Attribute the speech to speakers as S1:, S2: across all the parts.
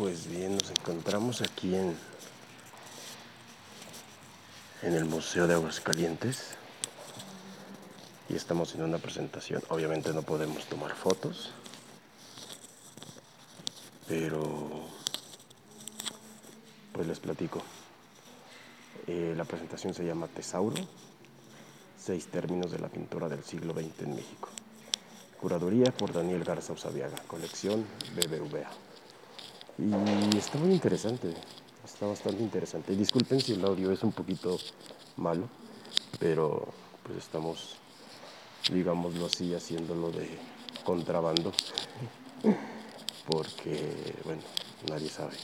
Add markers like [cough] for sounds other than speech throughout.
S1: Pues bien, nos encontramos aquí en, en el Museo de Aguascalientes y estamos en una presentación. Obviamente no podemos tomar fotos, pero pues les platico. Eh, la presentación se llama Tesauro, seis términos de la pintura del siglo XX en México. Curaduría por Daniel Garza Usabiaga, colección BBVA. Y está muy interesante, está bastante interesante. Disculpen si el audio es un poquito malo, pero pues estamos, digámoslo así, haciéndolo de contrabando, porque, bueno, nadie sabe.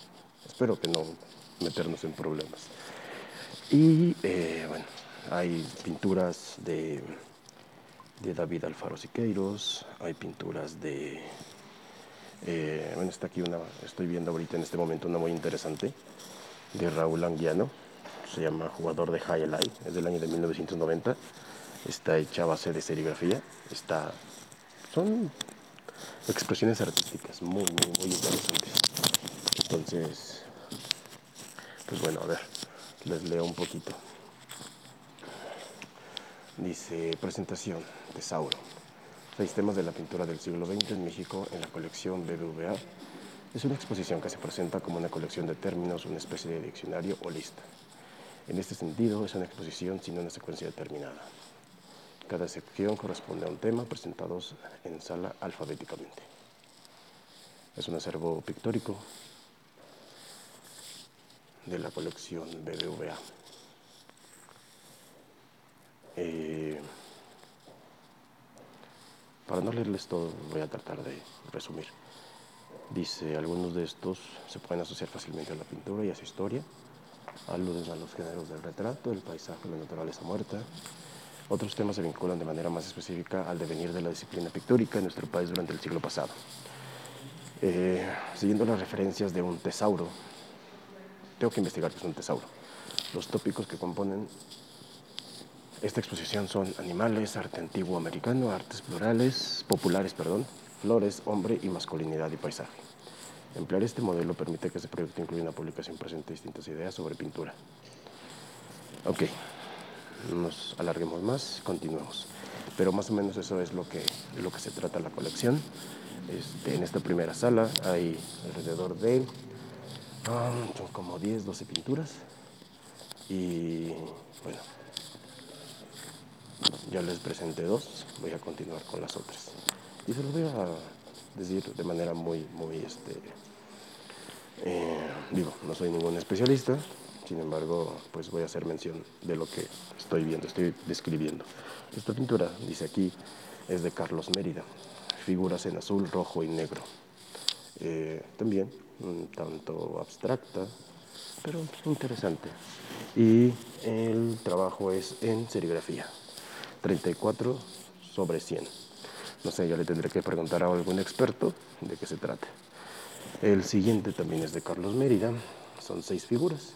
S1: Espero que no meternos en problemas. Y, eh, bueno, hay pinturas de, de David Alfaro Siqueiros, hay pinturas de eh, está aquí una, estoy viendo ahorita en este momento una muy interesante de Raúl Anguiano, se llama Jugador de High Life, es del año de 1990, está hecha a base de serigrafía, está, son expresiones artísticas muy, muy, muy interesantes. Entonces, pues bueno, a ver, les leo un poquito. Dice, presentación, Tesauro. Seis temas de la pintura del siglo XX en México en la colección BBVA. Es una exposición que se presenta como una colección de términos, una especie de diccionario o lista. En este sentido, es una exposición sin una secuencia determinada. Cada sección corresponde a un tema presentados en sala alfabéticamente. Es un acervo pictórico de la colección BBVA. Eh, para no leerles todo, voy a tratar de resumir. Dice, algunos de estos se pueden asociar fácilmente a la pintura y a su historia. Aluden a los géneros del retrato, el paisaje, la naturaleza muerta. Otros temas se vinculan de manera más específica al devenir de la disciplina pictórica en nuestro país durante el siglo pasado. Eh, siguiendo las referencias de un tesauro, tengo que investigar qué es un tesauro. Los tópicos que componen esta exposición son animales, arte antiguo americano, artes plurales, populares, perdón, flores, hombre y masculinidad y paisaje. Emplear este modelo permite que este proyecto incluya una publicación presente distintas ideas sobre pintura. Ok, no nos alarguemos más, continuemos. Pero más o menos eso es lo que, lo que se trata la colección. Este, en esta primera sala hay alrededor de ah, son como 10, 12 pinturas. Y bueno, ya les presenté dos, voy a continuar con las otras. Y se los voy a decir de manera muy, muy, este, eh, digo, no soy ningún especialista, sin embargo, pues voy a hacer mención de lo que estoy viendo, estoy describiendo. Esta pintura, dice aquí, es de Carlos Mérida, figuras en azul, rojo y negro. Eh, también un tanto abstracta, pero interesante. Y el trabajo es en serigrafía. 34 sobre 100. No sé, ya le tendré que preguntar a algún experto de qué se trata. El siguiente también es de Carlos Mérida. Son seis figuras.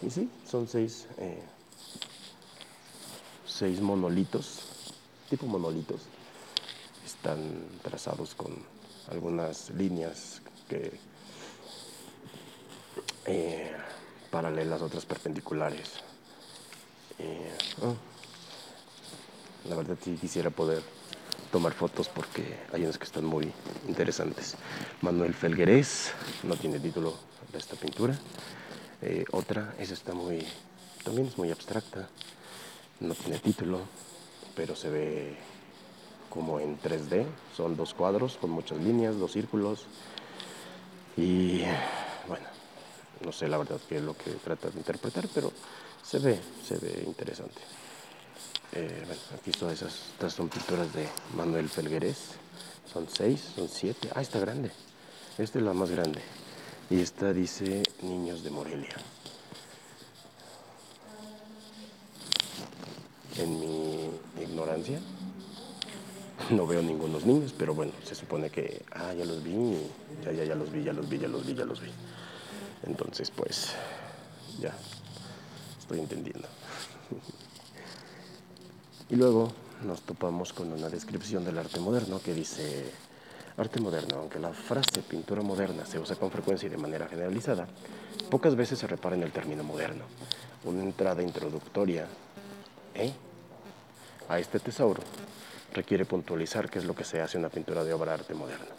S1: Y sí, son seis, eh, seis monolitos, tipo monolitos. Están trazados con algunas líneas que eh, paralelas, otras perpendiculares. Eh, oh, la verdad sí quisiera poder tomar fotos porque hay unas que están muy interesantes. Manuel Felguerés, no tiene título de esta pintura. Eh, otra, esa está muy, también es muy abstracta, no tiene título, pero se ve como en 3D. Son dos cuadros con muchas líneas, dos círculos. Y bueno, no sé la verdad qué es lo que trata de interpretar, pero se ve, se ve interesante. Eh, bueno, aquí son esas, estas son pinturas de Manuel Felguerés. Son seis, son siete. Ah, está grande. Esta es la más grande. Y esta dice Niños de Morelia. En mi ignorancia, no veo ningunos niños, pero bueno, se supone que, ah, ya los vi, ya, ya, ya los vi, ya los vi, ya los vi, ya los vi. Entonces, pues, ya, estoy entendiendo. [laughs] Y luego nos topamos con una descripción del arte moderno que dice Arte moderno, aunque la frase pintura moderna se usa con frecuencia y de manera generalizada, pocas veces se repara en el término moderno. Una entrada introductoria ¿eh? a este tesauro requiere puntualizar qué es lo que se hace una pintura de obra de arte moderna.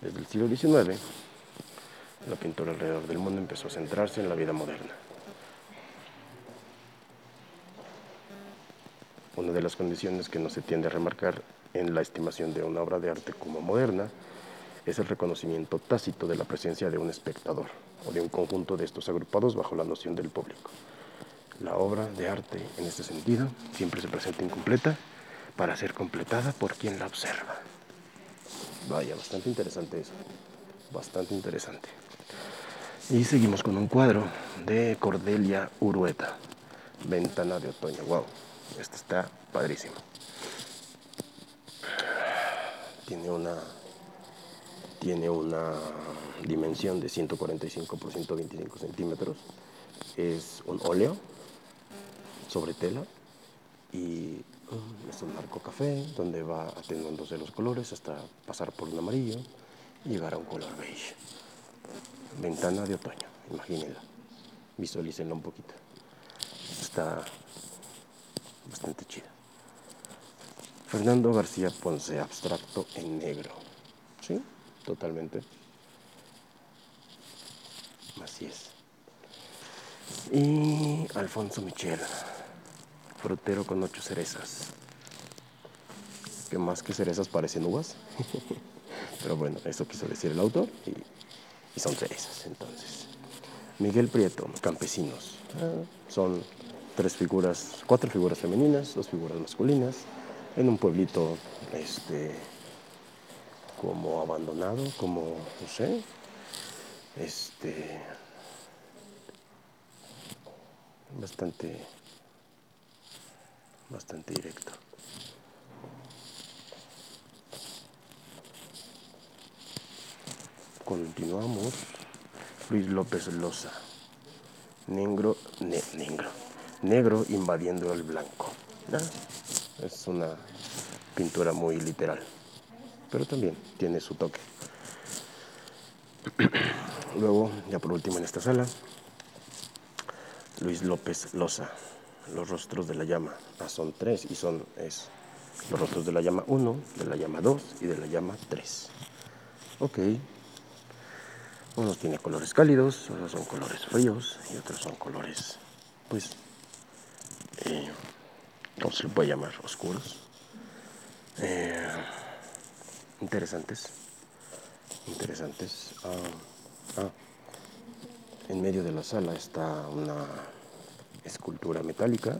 S1: Desde el siglo XIX, la pintura alrededor del mundo empezó a centrarse en la vida moderna. Una de las condiciones que no se tiende a remarcar en la estimación de una obra de arte como moderna es el reconocimiento tácito de la presencia de un espectador o de un conjunto de estos agrupados bajo la noción del público. La obra de arte, en este sentido, siempre se presenta incompleta para ser completada por quien la observa. Vaya, bastante interesante eso. Bastante interesante. Y seguimos con un cuadro de Cordelia Urueta, Ventana de Otoño. Wow, este está padrísimo. Tiene una, tiene una dimensión de 145 por 125 centímetros. Es un óleo sobre tela y um, es un marco café donde va atenuándose los colores hasta pasar por un amarillo y llegar a un color beige. Ventana de otoño, imagínenla, visualícenla un poquito. Está bastante chida. Fernando García Ponce, abstracto en negro. ¿Sí? Totalmente. Así es. Y Alfonso Michel, frutero con ocho cerezas. Que más que cerezas parecen uvas. [laughs] Pero bueno, eso quiso decir el autor y, son cerezas entonces. Miguel Prieto, campesinos. Ah, son tres figuras, cuatro figuras femeninas, dos figuras masculinas, en un pueblito este como abandonado, como no sé, este bastante bastante directo. Continuamos. Luis López Loza. Negro, negro. Negro invadiendo el blanco. Es una pintura muy literal, pero también tiene su toque. [clears throat] Luego, ya por último en esta sala, Luis López Loza, Los rostros de la llama. Ah, son tres y son es los rostros de la llama 1, de la llama 2 y de la llama 3. Ok. Unos tiene colores cálidos, otros son colores fríos y otros son colores, pues, eh, ¿cómo se le puede llamar? Oscuros. Eh, interesantes. Interesantes. Ah, ah. En medio de la sala está una escultura metálica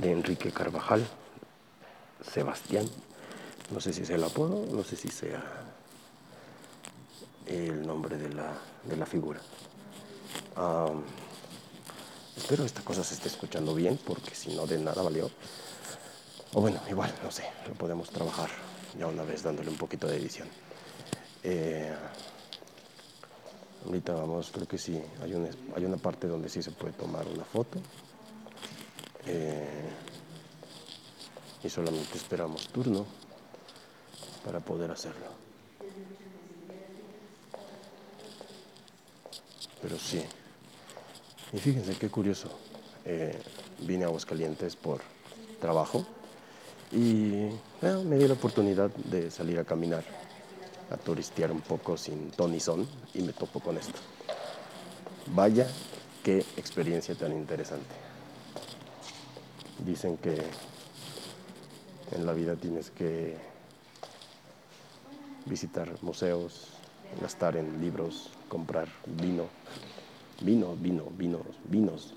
S1: de Enrique Carvajal, Sebastián. No sé si sea el apodo, no sé si sea el nombre de la, de la figura. Espero esta cosa se esté escuchando bien, porque si no, de nada valió. O bueno, igual, no sé, lo podemos trabajar ya una vez dándole un poquito de edición. Eh, ahorita vamos, creo que sí, hay una, hay una parte donde sí se puede tomar una foto. Eh, y solamente esperamos turno para poder hacerlo. Pero sí. Y fíjense qué curioso. Eh, vine a Aguascalientes por trabajo y me di la oportunidad de salir a caminar, a turistear un poco sin ton y son y me topo con esto. Vaya, qué experiencia tan interesante. Dicen que en la vida tienes que visitar museos, gastar en libros, comprar vino, vino, vino, vinos, vinos,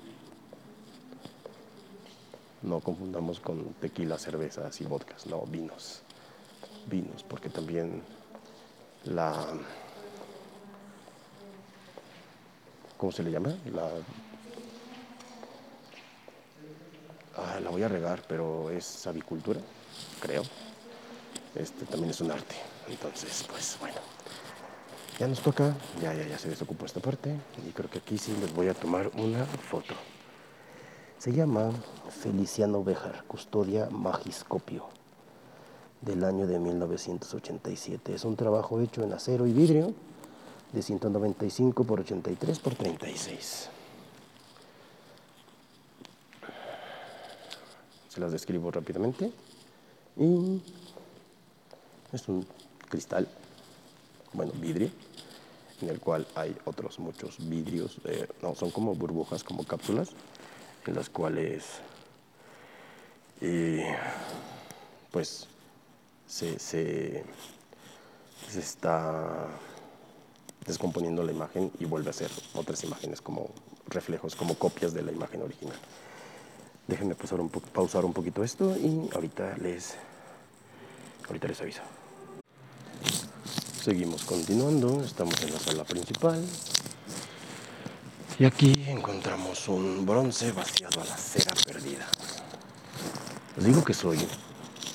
S1: no confundamos con tequila, cervezas y vodkas, no, vinos. Vinos, porque también la. ¿Cómo se le llama? La. Ah, la voy a regar, pero es avicultura, creo. Este también es un arte. Entonces, pues bueno. Ya nos toca, ya, ya, ya se desocupó esta parte. Y creo que aquí sí les voy a tomar una foto. Se llama Feliciano Bejar, Custodia Magiscopio, del año de 1987. Es un trabajo hecho en acero y vidrio de 195 por 83 por 36. Se las describo rápidamente. Y es un cristal, bueno, vidrio, en el cual hay otros muchos vidrios, no, son como burbujas, como cápsulas, en las cuales eh, pues se, se, está descomponiendo la imagen y vuelve a ser otras imágenes como reflejos, como copias de la imagen original. Déjenme pausar un, pausar un poquito esto y ahorita les, ahorita les aviso. Seguimos continuando, estamos en la sala principal. Y aquí encontramos un bronce vaciado a la cera perdida. Les digo que soy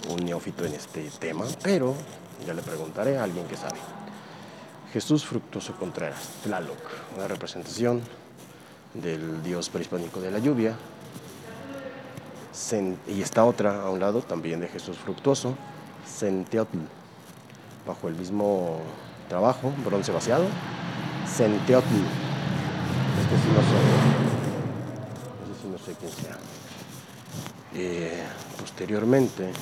S1: un neófito en este tema, pero ya le preguntaré a alguien que sabe. Jesús Fructuoso Contreras, Tlaloc, una representación del dios prehispánico de la lluvia. Y esta otra a un lado, también de Jesús Fructuoso, Senteotl, bajo el mismo trabajo, bronce vaciado, Senteotl. Este sí no sé, este sí no sé quién sea. Eh, posteriormente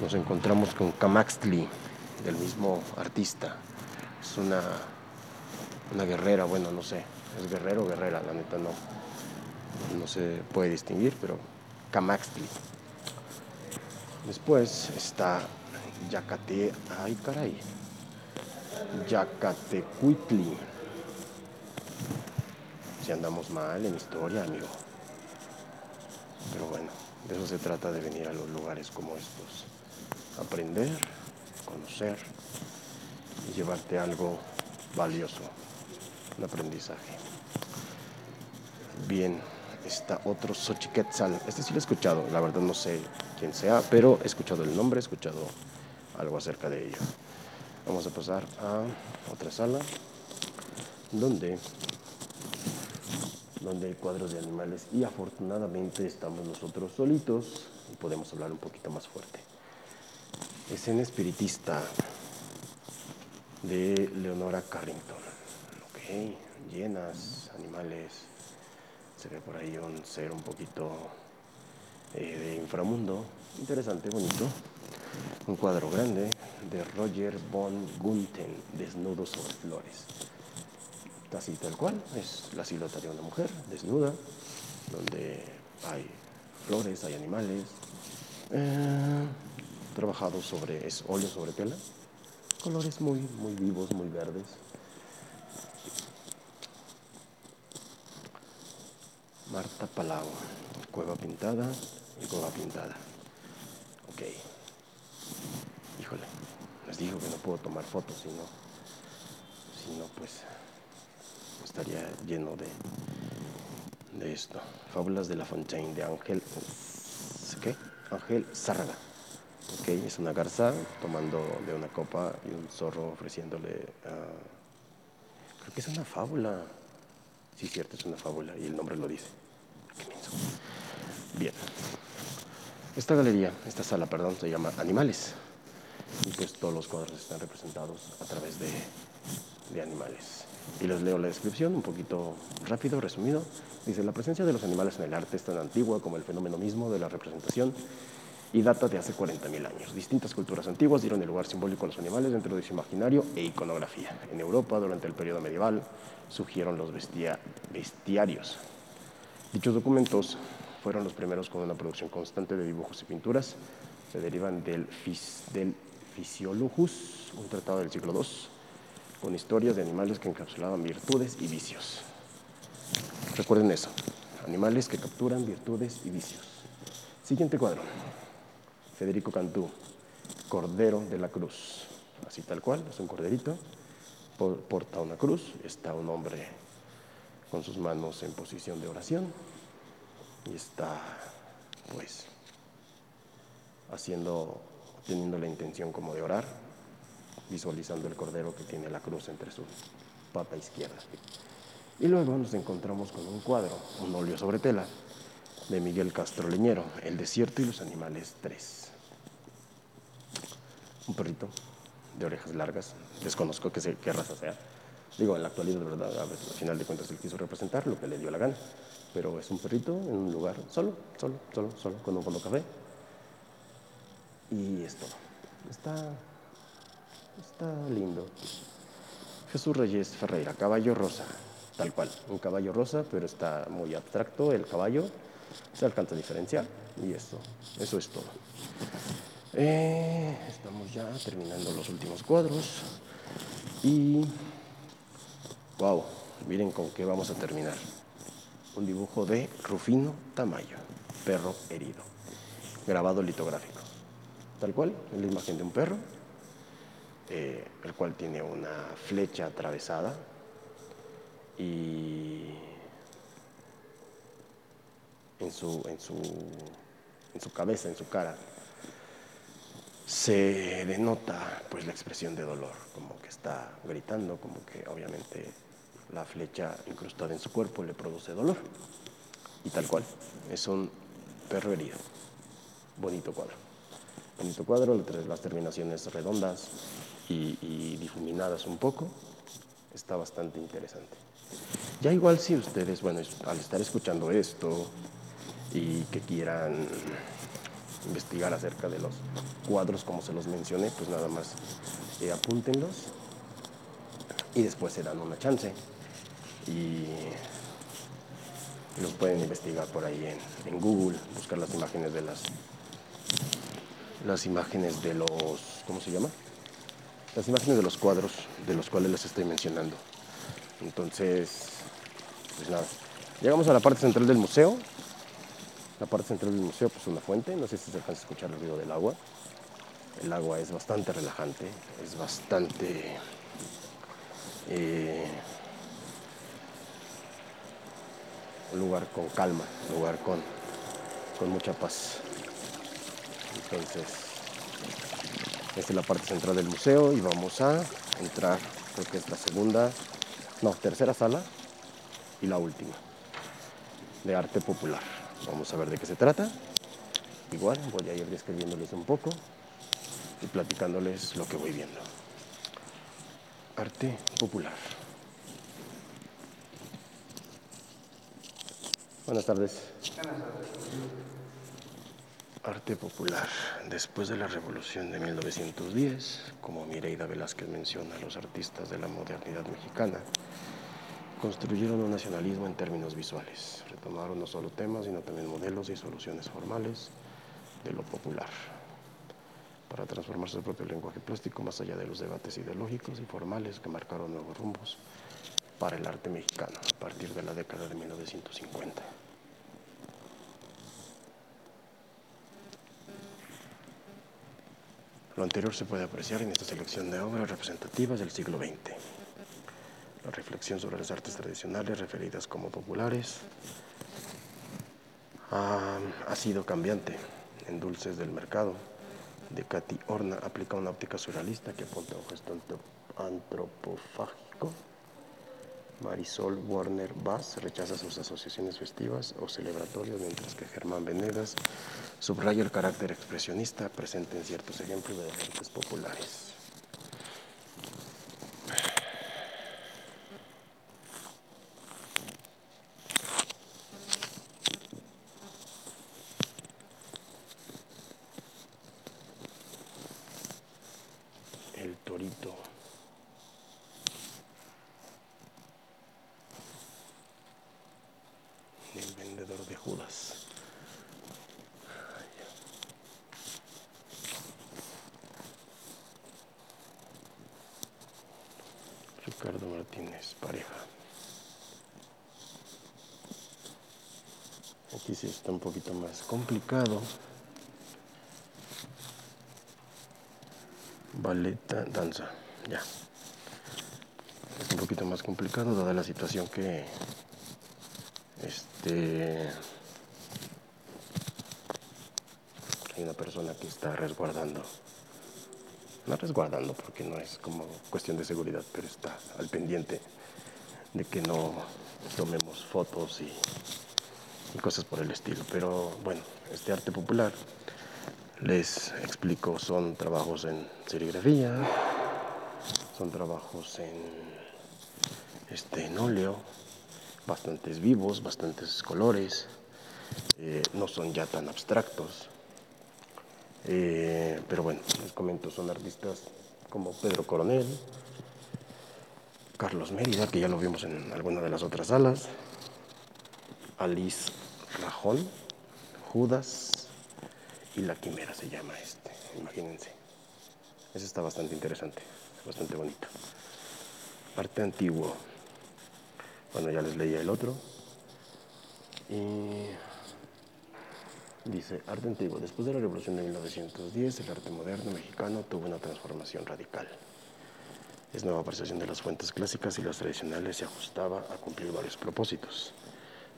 S1: nos encontramos con Camaxtli, del mismo artista. Es una, una guerrera, bueno, no sé, es guerrero o guerrera, la neta no, no se puede distinguir, pero Camaxtli. Después está Yacate, ay caray, Yacatecuitli. Si andamos mal en historia, amigo. Pero bueno, de eso se trata de venir a los lugares como estos. Aprender, conocer y llevarte algo valioso, un aprendizaje. Bien, está otro Xochiquetzal. Este sí lo he escuchado, la verdad no sé quién sea, pero he escuchado el nombre, he escuchado algo acerca de ello. Vamos a pasar a otra sala donde donde hay cuadros de animales y afortunadamente estamos nosotros solitos y podemos hablar un poquito más fuerte. Escena espiritista de Leonora Carrington. Ok, llenas, animales. Se ve por ahí un ser un poquito eh, de inframundo. Interesante, bonito. Un cuadro grande de Roger von Gunten, desnudo sobre flores así tal cual, es la silueta de una mujer desnuda, donde hay flores, hay animales, eh, trabajado sobre, es óleo sobre tela, colores muy, muy vivos, muy verdes. Marta Palau, cueva pintada y cueva pintada. Ok. Les digo que no puedo tomar fotos, si no, si no pues estaría lleno de, de esto. Fábulas de la Fontaine de Ángel, ¿qué? Ángel es una garza tomando de una copa y un zorro ofreciéndole. creo que es una fábula. Sí, cierto, es una fábula y el nombre lo dice. Bien. Esta galería, esta sala, perdón, se llama Animales. Y pues todos los cuadros están representados a través de, de animales. Y les leo la descripción un poquito rápido, resumido. Dice, la presencia de los animales en el arte es tan antigua como el fenómeno mismo de la representación y data de hace 40.000 años. Distintas culturas antiguas dieron el lugar simbólico a los animales dentro de su imaginario e iconografía. En Europa, durante el periodo medieval, surgieron los bestiarios. Dichos documentos fueron los primeros con una producción constante de dibujos y pinturas. Se derivan del, del Physiologus, un tratado del siglo II con historias de animales que encapsulaban virtudes y vicios. Recuerden eso, animales que capturan virtudes y vicios. Siguiente cuadro, Federico Cantú, Cordero de la Cruz. Así tal cual, es un corderito, porta una cruz, está un hombre con sus manos en posición de oración y está pues haciendo, teniendo la intención como de orar, visualizando el cordero que tiene la cruz entre su pata izquierda. Y luego nos encontramos con un cuadro, un óleo sobre tela, de Miguel Castro Leñero, El desierto y los animales 3. un perrito de orejas largas, desconozco qué, qué raza sea. Digo, en la actualidad, de verdad, al final de cuentas él quiso representar lo que le dio la gana. Pero es un perrito en un lugar solo, solo, solo, solo, con un fondo café. Y es todo. Está, está lindo. Jesús Reyes Ferreira, caballo rosa, tal cual, un caballo rosa, pero está muy abstracto el caballo, se alcanza a diferenciar y eso, eso es todo. Eh, estamos ya terminando los últimos cuadros y wow, miren con qué vamos a terminar. Un dibujo de Rufino Tamayo, perro herido, grabado litográfico, tal cual, la imagen de un perro eh, el cual tiene una flecha atravesada y en su, en su, en su cabeza, en su cara, se denota pues la expresión de dolor, como que está gritando, como que obviamente la flecha incrustada en su cuerpo le produce dolor. Y tal cual, es un perro herido. Bonito cuadro. Bonito cuadro, las terminaciones redondas, y, difuminadas un poco, está bastante interesante. Ya igual si ustedes, bueno, al estar escuchando esto y que quieran investigar acerca de los cuadros como se los mencioné, pues nada más eh, apúntenlos y después se dan una chance y los pueden investigar por ahí en, en Google, buscar las imágenes de las las imágenes de los, ¿cómo se llama? las imágenes de los cuadros de los cuales les estoy mencionando. Entonces, pues nada, llegamos a la parte central del museo. La parte central del museo, pues una fuente, no sé si se alcanza a escuchar el ruido del agua. El agua es bastante relajante, es bastante... Eh, un lugar con calma, un lugar con, con mucha paz. Entonces, esta es la parte central del museo y vamos a entrar, creo que es la segunda, no, tercera sala y la última, de arte popular. Vamos a ver de qué se trata. Igual voy a ir describiéndoles un poco y platicándoles lo que voy viendo. Arte popular. Buenas tardes. Buenas tardes. Arte popular. Después de la revolución de 1910, como Mireida Velázquez menciona, los artistas de la modernidad mexicana construyeron un nacionalismo en términos visuales. Retomaron no solo temas, sino también modelos y soluciones formales de lo popular para transformar su propio lenguaje plástico más allá de los debates ideológicos y formales que marcaron nuevos rumbos para el arte mexicano a partir de la década de 1950. Lo anterior se puede apreciar en esta selección de obras representativas del siglo XX. La reflexión sobre las artes tradicionales referidas como populares ha, sido cambiante en Dulces del Mercado de Katy Horna aplica una óptica surrealista que apunta a un gesto antropofágico Marisol Warner Bass rechaza sus asociaciones festivas o celebratorias, mientras que Germán Venegas subraya el carácter expresionista presente en ciertos ejemplos de artes populares. Pareja. Aquí sí está un poquito más complicado. Baleta, danza, ya. Es un poquito más complicado dada la situación que este hay una persona que está resguardando no resguardando porque no es como cuestión de seguridad, pero está al pendiente de que no tomemos fotos y, cosas por el estilo. Pero bueno, este arte popular les explico, son trabajos en serigrafía, son trabajos en, este, en óleo, bastantes vivos, bastantes colores, eh, no son ya tan abstractos. Eh, pero bueno, les comento, son artistas como Pedro Coronel, Carlos Mérida, que ya lo vimos en alguna de las otras salas, Alice Rajón, Judas y La Quimera se llama este, imagínense. Ese está bastante interesante, bastante bonito. Arte antiguo. Bueno, ya les leía el otro. Y dice, arte antiguo. Después de la revolución de 1910, el arte moderno mexicano tuvo una transformación radical. Es nueva apreciación de las fuentes clásicas y las tradicionales se ajustaba a cumplir varios propósitos.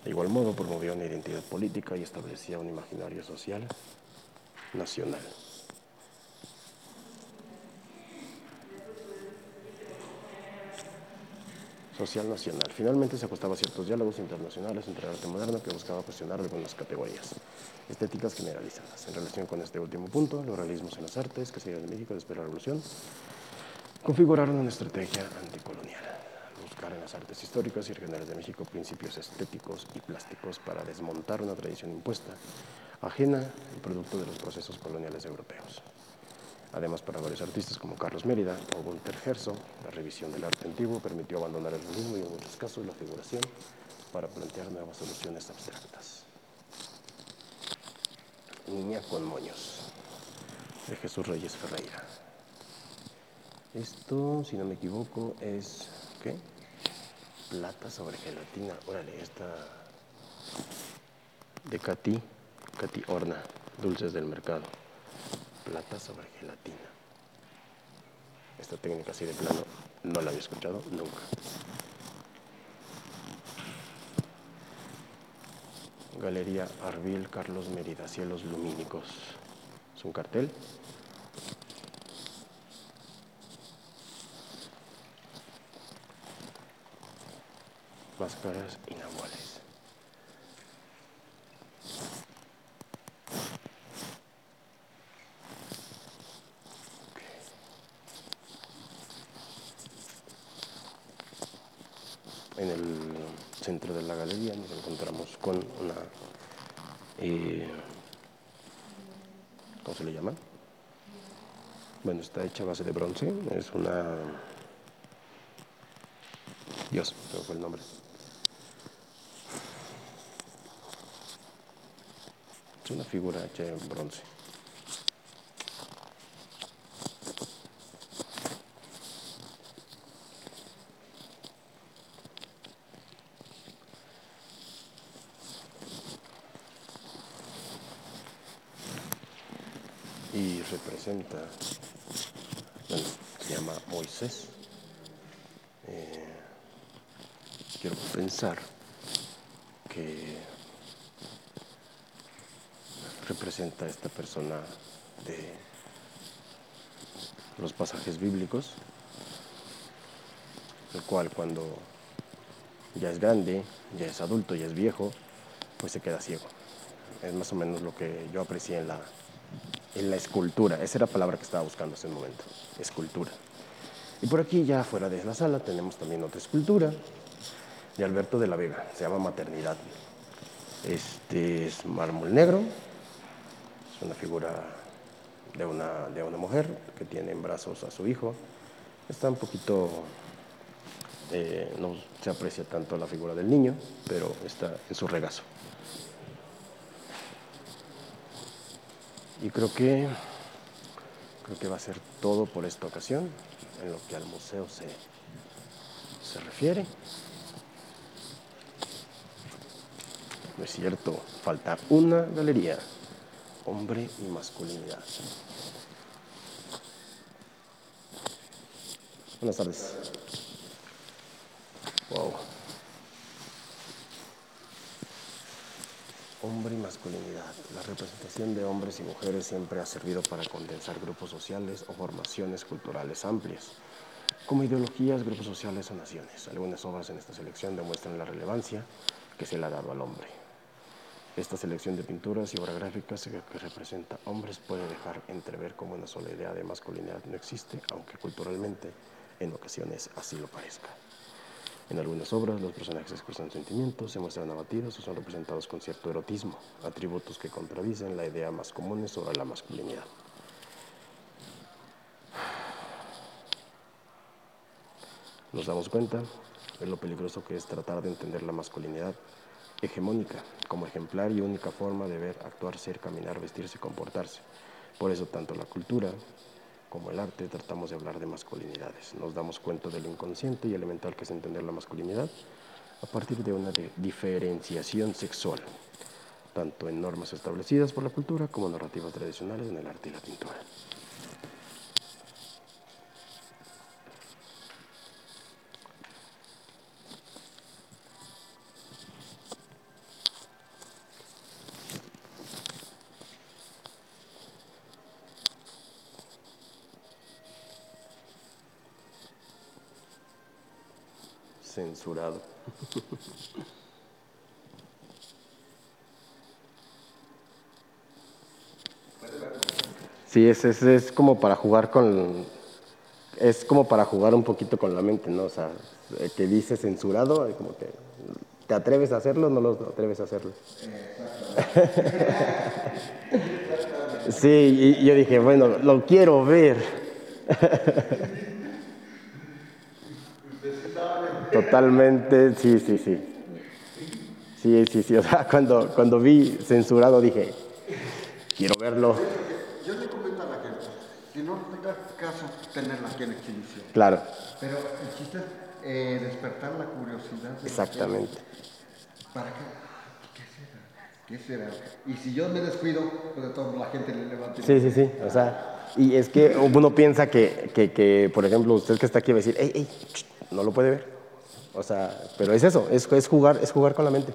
S1: De igual modo, promovió una identidad política y establecía un imaginario social nacional. Social nacional. Finalmente se acostaba a ciertos diálogos internacionales entre el arte moderno que buscaba cuestionar algunas categorías estéticas generalizadas. En relación con este último punto, los realismos en las artes que se de México después de la Revolución configuraron una estrategia anticolonial buscar en las artes históricas y regionales de México principios estéticos y plásticos para desmontar una tradición impuesta, ajena y producto de los procesos coloniales europeos. Además, para varios artistas como Carlos Mérida o Gunther Herzog, la revisión del arte antiguo permitió abandonar el realismo y en muchos casos la figuración para plantear nuevas soluciones abstractas. Niña con moños, de Jesús Reyes Ferreira. Esto, si no me equivoco, es ¿qué? Plata sobre gelatina. Órale, esta de Katy, Katy Horna, dulces del mercado. Plata sobre gelatina. Esta técnica así de plano no la había escuchado nunca. Galería Arbil Carlos Mérida, Cielos Lumínicos. Es un cartel máscaras y. En el centro de la galería nos encontramos con una, eh, ¿cómo se le llama? Bueno, está hecha base de bronce, es una, Dios, pero fue el nombre. Es una figura hecha en bronce. Y representa, se llama Moisés. Eh, quiero pensar que representa esta persona de los pasajes bíblicos, el cual cuando ya es grande, ya es adulto, ya es viejo, pues se queda ciego. Es más o menos lo que yo aprecié en la, en la escultura. Esa era la palabra que estaba buscando hace un momento, escultura. Y por aquí ya fuera de la sala tenemos también otra escultura de Alberto de la Vega, se llama Maternidad. Este es mármol negro, es una figura de una, de una mujer que tiene en brazos a su hijo. Está un poquito, eh, no se aprecia tanto la figura del niño, pero está en su regazo. Y creo que, creo que va a ser todo por esta ocasión en lo que al museo se, se refiere. No es cierto, falta una galería hombre y masculinidad. Buenas tardes. Wow. Hombre y masculinidad. La representación de hombres y mujeres siempre ha servido para condensar grupos sociales o formaciones culturales amplias, como ideologías, grupos sociales o naciones. Algunas obras en esta selección demuestran la relevancia que se le ha dado al hombre Esta selección de pinturas y obra gráficas que representa hombres puede dejar entrever cómo una sola idea de masculinidad no existe, aunque culturalmente en ocasiones así lo parezca. En algunas obras los personajes expresan sentimientos, se muestran abatidos o son representados con cierto erotismo, atributos que contradicen la idea más común sobre la masculinidad. Nos damos cuenta de lo peligroso que es tratar de entender la masculinidad hegemónica como ejemplar y única forma de ver, actuar, ser, caminar, vestirse, comportarse. Por eso tanto la cultura como el arte tratamos de hablar de masculinidades. Nos damos cuenta del inconsciente y elemental que es entender la masculinidad a partir de una diferenciación sexual, tanto en normas establecidas por la cultura como narrativas tradicionales en el arte y la pintura. Sí, es, es, es, como para jugar con... Es como para jugar un poquito con la mente, ¿no? O sea, que dice censurado, como que... ¿Te atreves a hacerlo o no lo atreves a hacerlo? [laughs] sí, y yo dije, bueno, lo quiero ver. [laughs] Totalmente, sí, sí, sí. Sí, sí, sí. O sea, [laughs] cuando, cuando vi censurado dije, quiero verlo.
S2: Yo le comento a la gente, si no tenga caso tenerla aquí en exhibición.
S1: Claro.
S2: Pero el chiste es eh, despertar la curiosidad. De
S1: Exactamente.
S2: ¿Para qué? ¿Qué será? ¿Qué será? Y si yo me descuido, pues de todo la gente le levanta.
S1: Sí, sí, sí. O sea, y es que uno piensa que, que, que por ejemplo, usted que está aquí va a decir, ey, ey, no lo puede ver. O sea, pero es eso, es, es, jugar, es jugar con la mente.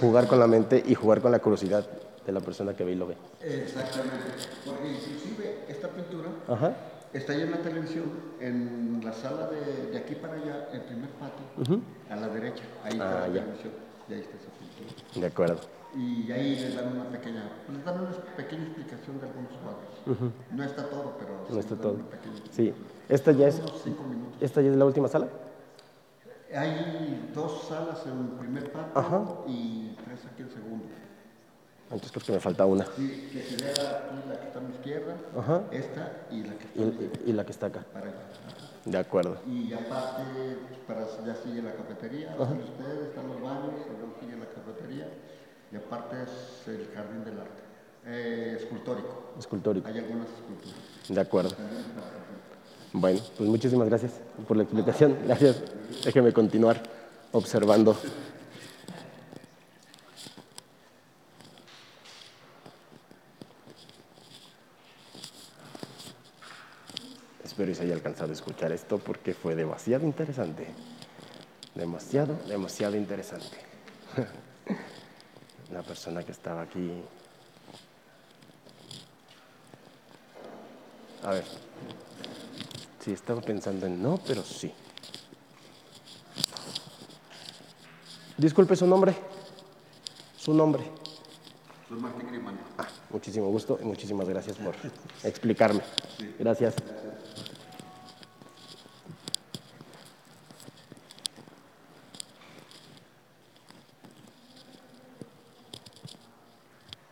S1: Jugar con la mente y jugar con la curiosidad de la persona que ve y lo ve.
S2: Exactamente. Porque inclusive esta pintura está ahí en la televisión, en la sala de, de aquí para allá, el primer patio, a la derecha. Ahí está
S1: Ah,
S2: la
S1: ya.
S2: televisión. Y ahí está esa pintura.
S1: De acuerdo.
S2: Y ahí les dan una pequeña, les dan una pequeña explicación de algunos cuadros. No está todo, pero
S1: No está todo.
S2: una pequeña
S1: Sí. ¿Esta ya es, esta ya es la última sala?
S2: Hay dos salas en el primer patio
S1: Ajá.
S2: y tres aquí en el segundo.
S1: Entonces creo que me falta una.
S2: Sí, que se vea aquí la que está a mi izquierda,
S1: Ajá.
S2: esta y la que está
S1: Y, y la que está acá.
S2: para allá.
S1: De acuerdo.
S2: Y aparte, para, ya sigue la cafetería, están ustedes, están los baños, luego sigue la cafetería y aparte es el jardín del arte, eh, escultórico.
S1: Escultórico.
S2: Hay algunas esculturas.
S1: De acuerdo. Bueno, pues muchísimas gracias por la explicación. Gracias. Déjeme continuar observando. Espero y se haya alcanzado a escuchar esto porque fue demasiado interesante. Demasiado, demasiado interesante. [laughs] La persona que estaba aquí. A ver. Sí, estaba pensando en no, pero sí. Disculpe su nombre. Su nombre.
S2: Soy Martín Grimani.
S1: Ah, muchísimo gusto y muchísimas gracias por explicarme. Gracias.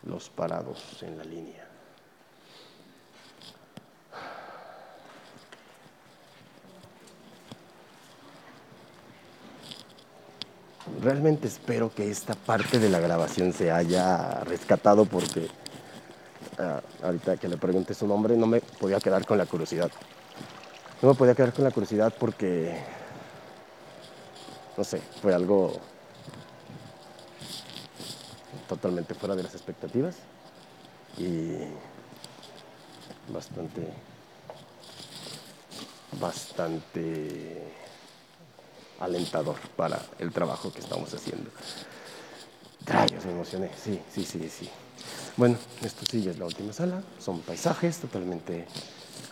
S1: Los parados en la línea. Realmente espero que esta parte de la grabación se haya rescatado porque ah, ahorita que le pregunté su nombre no me podía quedar con la curiosidad. No me podía quedar con la curiosidad porque, no sé, fue algo totalmente fuera de las expectativas y bastante, bastante alentador para el trabajo que estamos haciendo. Rayos, me emocioné. Sí, sí, sí, sí. Bueno, esto sí ya es la última sala. Son paisajes totalmente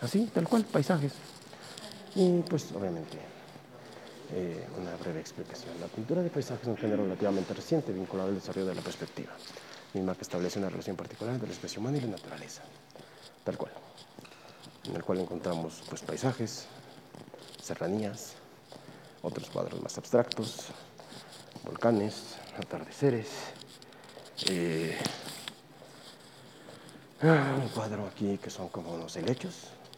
S1: así, tal cual, paisajes. Y pues obviamente eh, una breve explicación. La pintura de paisaje es un género relativamente reciente vinculado al desarrollo de la perspectiva, misma que establece una relación particular entre la especie humana y la naturaleza, tal cual, en el cual encontramos pues, paisajes, serranías, otros cuadros más abstractos, volcanes, atardeceres, eh, un cuadro aquí que son como unos helechos,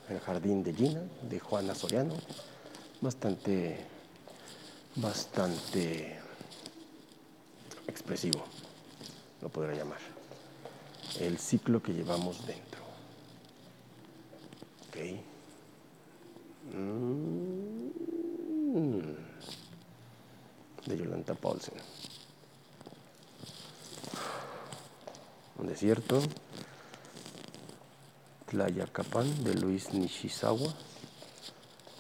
S1: el jardín de Gina, de Juana Soriano, bastante, bastante expresivo, lo podría llamar. El ciclo que llevamos dentro. Ok. Mm. Paulsen. Un desierto. Tlayacapan de Luis Nishizawa.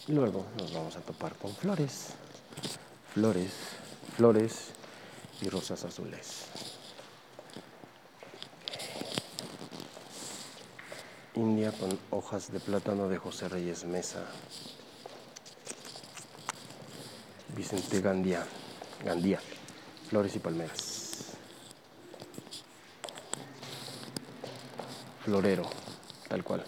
S1: Y luego nos vamos a topar con flores, flores, flores y rosas azules. India con hojas de plátano de José Reyes Mesa. Vicente Gandía, Gandía, flores y palmeras. Florero, tal cual.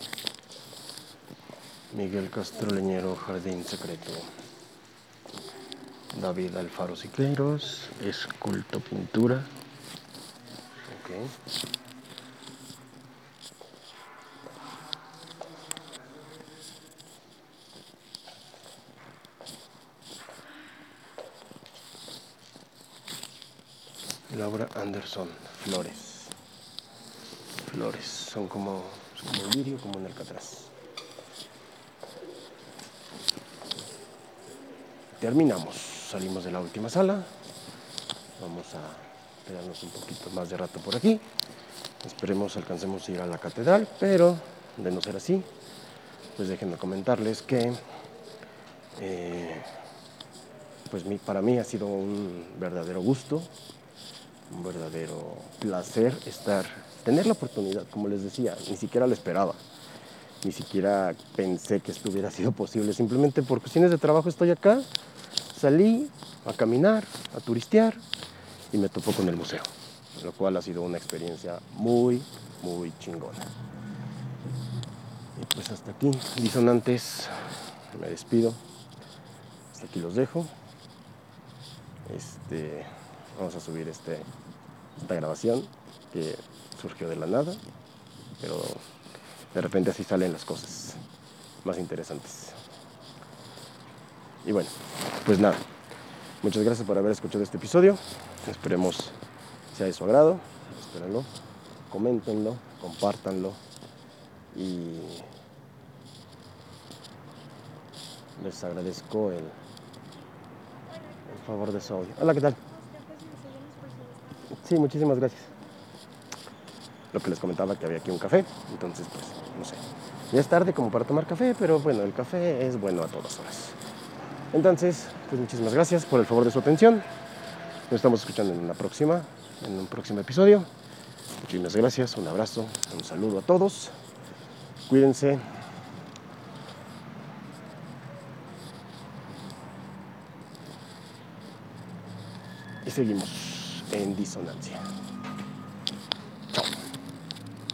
S1: Miguel Castro Leñero, Jardín Secreto. David Alfaro Siqueiros, Esculto Pintura. Okay. Laura Anderson, flores. Flores, son como, como el lirio, como el catraz. Terminamos, salimos de la última sala. Vamos a quedarnos un poquito más de rato por aquí. Esperemos alcancemos a ir a la catedral, pero de no ser así, pues déjenme comentarles que eh, pues para mí ha sido un verdadero gusto un verdadero placer estar, tener la oportunidad, como les decía, ni siquiera lo esperaba, ni siquiera pensé que esto hubiera [laughs] sido posible, simplemente por cuestiones de trabajo estoy acá, salí a caminar, a turistear y me topó con el museo, lo cual ha sido una experiencia muy, muy chingona. Y pues hasta aquí, disonantes, me despido, hasta aquí los dejo. Este, vamos a subir este, esta grabación que surgió de la nada, pero de repente así salen las cosas más interesantes. Y bueno, pues nada, muchas gracias por haber escuchado este episodio, esperemos sea de su agrado, espérenlo, coméntenlo, compártanlo y les agradezco el favor de su audio. Hola, ¿qué tal? Sí, muchísimas gracias. Lo que les comentaba que había aquí un café, entonces pues no sé. Ya es tarde como para tomar café, pero bueno, el café es bueno a todas horas. Entonces, pues muchísimas gracias por el favor de su atención. Nos estamos escuchando en la próxima, en un próximo episodio. Muchísimas gracias, un abrazo, un saludo a todos. Cuídense, y seguimos en disonancia.